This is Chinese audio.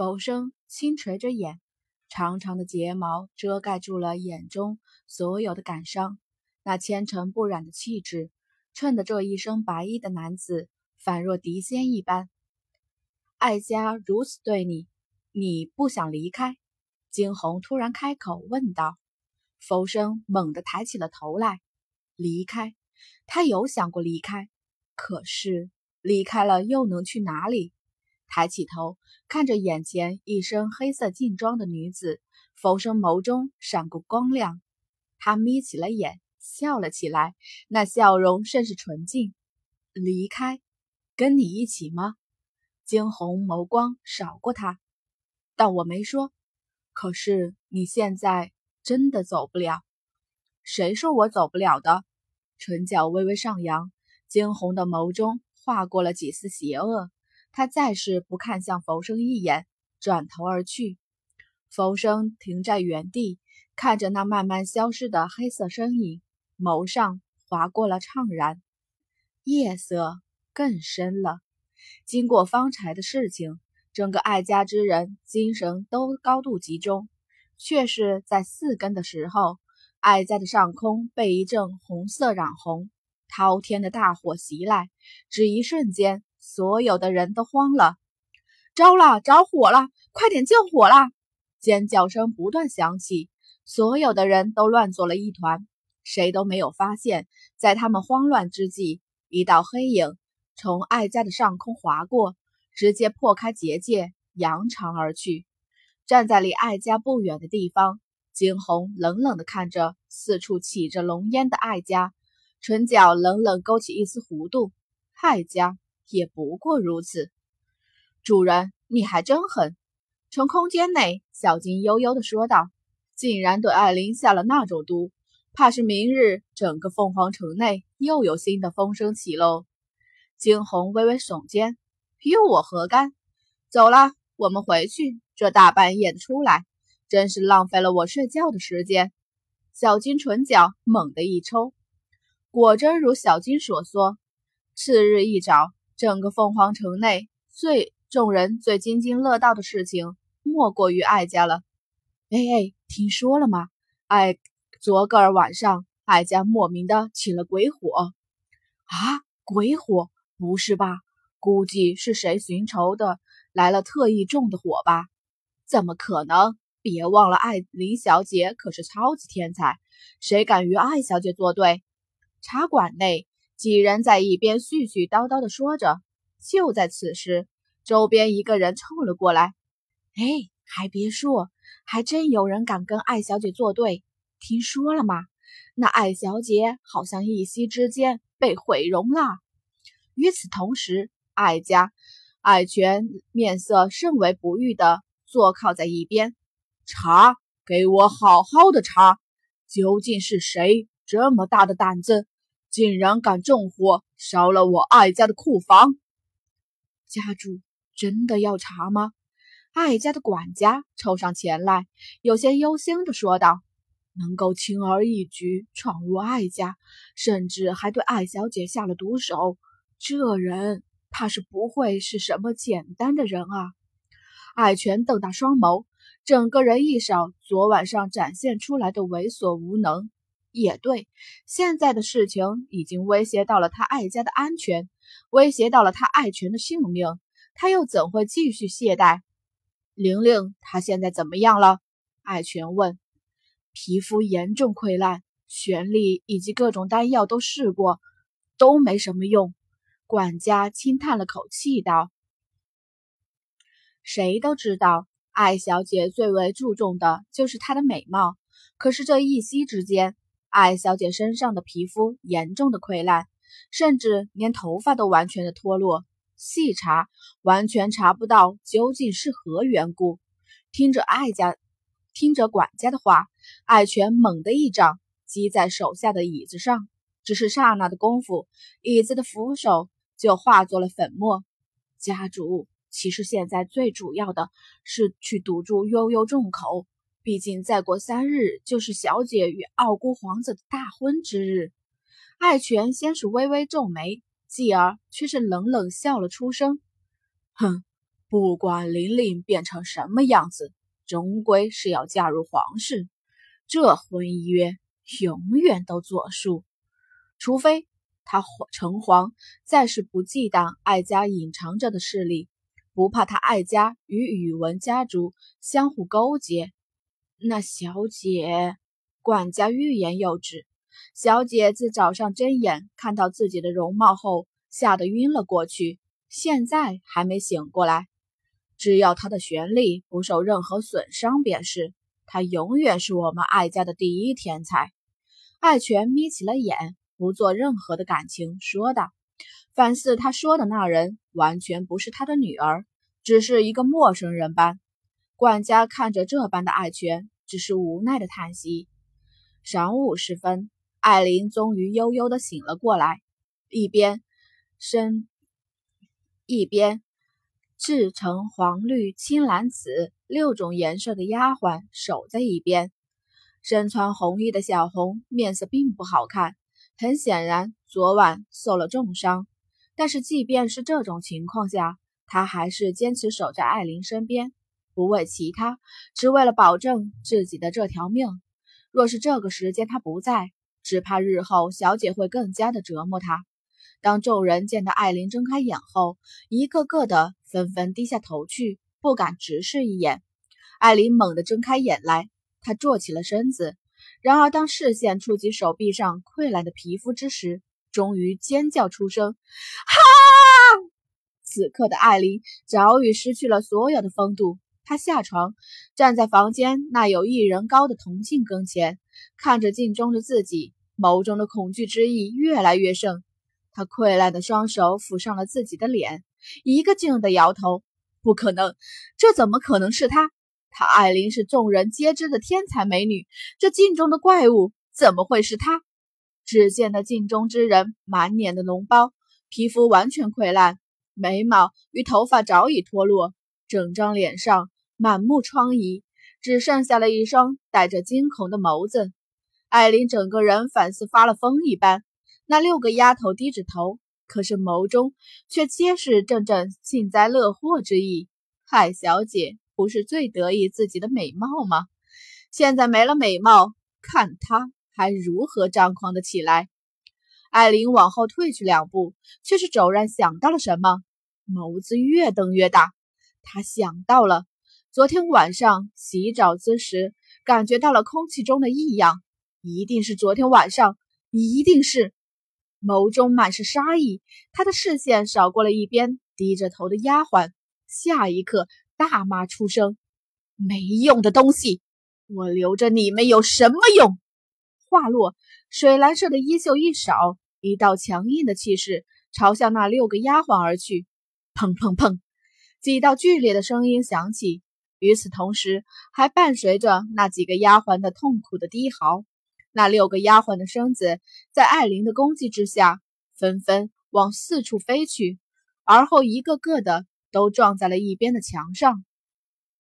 否生轻垂着眼，长长的睫毛遮盖住了眼中所有的感伤。那纤尘不染的气质，衬得这一身白衣的男子仿若狄仙一般。哀家如此对你，你不想离开？惊鸿突然开口问道。浮生猛地抬起了头来，离开。他有想过离开，可是离开了又能去哪里？抬起头看着眼前一身黑色劲装的女子，否生眸中闪过光亮。他眯起了眼，笑了起来，那笑容甚是纯净。离开，跟你一起吗？惊鸿眸光扫过他，但我没说。可是你现在真的走不了？谁说我走不了的？唇角微微上扬，惊鸿的眸中划过了几丝邪恶。他再是不看向浮生一眼，转头而去。浮生停在原地，看着那慢慢消失的黑色身影，眸上划过了怅然。夜色更深了。经过方才的事情，整个爱家之人精神都高度集中，却是在四更的时候，爱家的上空被一阵红色染红，滔天的大火袭来，只一瞬间。所有的人都慌了，着了，着火了！快点救火啦！尖叫声不断响起，所有的人都乱作了一团，谁都没有发现，在他们慌乱之际，一道黑影从艾家的上空划过，直接破开结界，扬长而去。站在离艾家不远的地方，惊鸿冷冷地看着四处起着浓烟的艾家，唇角冷冷勾起一丝弧度。艾家。也不过如此，主人，你还真狠！从空间内，小金悠悠地说道：“竟然对艾琳下了那种毒，怕是明日整个凤凰城内又有新的风声起喽。”惊鸿微微耸肩：“与我何干？走了，我们回去。这大半夜的出来，真是浪费了我睡觉的时间。”小金唇角猛地一抽，果真如小金所说，次日一早。整个凤凰城内最众人最津津乐道的事情，莫过于艾家了。哎哎，听说了吗？艾昨个儿晚上，艾家莫名的起了鬼火。啊，鬼火？不是吧？估计是谁寻仇的来了，特意种的火吧？怎么可能？别忘了，艾琳小姐可是超级天才，谁敢与艾小姐作对？茶馆内。几人在一边絮絮叨叨地说着。就在此时，周边一个人凑了过来：“哎，还别说，还真有人敢跟艾小姐作对。听说了吗？那艾小姐好像一夕之间被毁容了。”与此同时，艾家艾全面色甚为不悦地坐靠在一边：“查，给我好好的查，究竟是谁这么大的胆子？”竟然敢纵火烧了我艾家的库房！家主真的要查吗？艾家的管家凑上前来，有些忧心的说道：“能够轻而易举闯入艾家，甚至还对艾小姐下了毒手，这人怕是不会是什么简单的人啊！”艾全瞪大双眸，整个人一扫昨晚上展现出来的猥琐无能。也对，现在的事情已经威胁到了他爱家的安全，威胁到了他艾全的性命，他又怎会继续懈怠？玲玲，她现在怎么样了？艾全问。皮肤严重溃烂，全力以及各种丹药都试过，都没什么用。管家轻叹了口气道：“谁都知道，艾小姐最为注重的就是她的美貌，可是这一夕之间。”艾小姐身上的皮肤严重的溃烂，甚至连头发都完全的脱落，细查完全查不到究竟是何缘故。听着艾家，听着管家的话，艾全猛地一掌击在手下的椅子上，只是刹那的功夫，椅子的扶手就化作了粉末。家主，其实现在最主要的是去堵住悠悠众口。毕竟再过三日就是小姐与傲孤皇子的大婚之日。艾泉先是微微皱眉，继而却是冷冷笑了出声：“哼，不管玲玲变成什么样子，终归是要嫁入皇室。这婚约永远都作数，除非他成皇再是不忌惮艾家隐藏着的势力，不怕他艾家与宇文家族相互勾结。那小姐，管家欲言又止。小姐自早上睁眼看到自己的容貌后，吓得晕了过去，现在还没醒过来。只要她的玄力不受任何损伤便是，她永远是我们艾家的第一天才。艾全眯起了眼，不做任何的感情，说道：“反似他说的那人完全不是他的女儿，只是一个陌生人般。”管家看着这般的爱犬，只是无奈的叹息。晌午时分，艾琳终于悠悠的醒了过来，一边身一边赤橙黄绿青蓝紫六种颜色的丫鬟守在一边。身穿红衣的小红面色并不好看，很显然昨晚受了重伤。但是即便是这种情况下，她还是坚持守在艾琳身边。不为其他，只为了保证自己的这条命。若是这个时间他不在，只怕日后小姐会更加的折磨他。当众人见到艾琳睁开眼后，一个个的纷纷低下头去，不敢直视一眼。艾琳猛地睁开眼来，她坐起了身子。然而，当视线触及手臂上溃烂的皮肤之时，终于尖叫出声：“哈！”此刻的艾琳早已失去了所有的风度。他下床，站在房间那有一人高的铜镜跟前，看着镜中的自己，眸中的恐惧之意越来越盛。他溃烂的双手抚上了自己的脸，一个劲的摇头：“不可能，这怎么可能是他？他艾琳是众人皆知的天才美女，这镜中的怪物怎么会是他？”只见那镜中之人满脸的脓包，皮肤完全溃烂，眉毛与头发早已脱落，整张脸上。满目疮痍，只剩下了一双带着惊恐的眸子。艾琳整个人反似发了疯一般。那六个丫头低着头，可是眸中却皆是阵阵幸灾乐祸之意。海小姐不是最得意自己的美貌吗？现在没了美貌，看她还如何张狂的起来！艾琳往后退去两步，却是骤然想到了什么，眸子越瞪越大。她想到了。昨天晚上洗澡之时，感觉到了空气中的异样，一定是昨天晚上，一定是。眸中满是杀意，他的视线扫过了一边低着头的丫鬟，下一刻大骂出声：“没用的东西，我留着你们有什么用？”话落，水蓝色的衣袖一扫，一道强硬的气势朝向那六个丫鬟而去。砰砰砰，几道剧烈的声音响起。与此同时，还伴随着那几个丫鬟的痛苦的低嚎。那六个丫鬟的身子在艾琳的攻击之下，纷纷往四处飞去，而后一个个的都撞在了一边的墙上。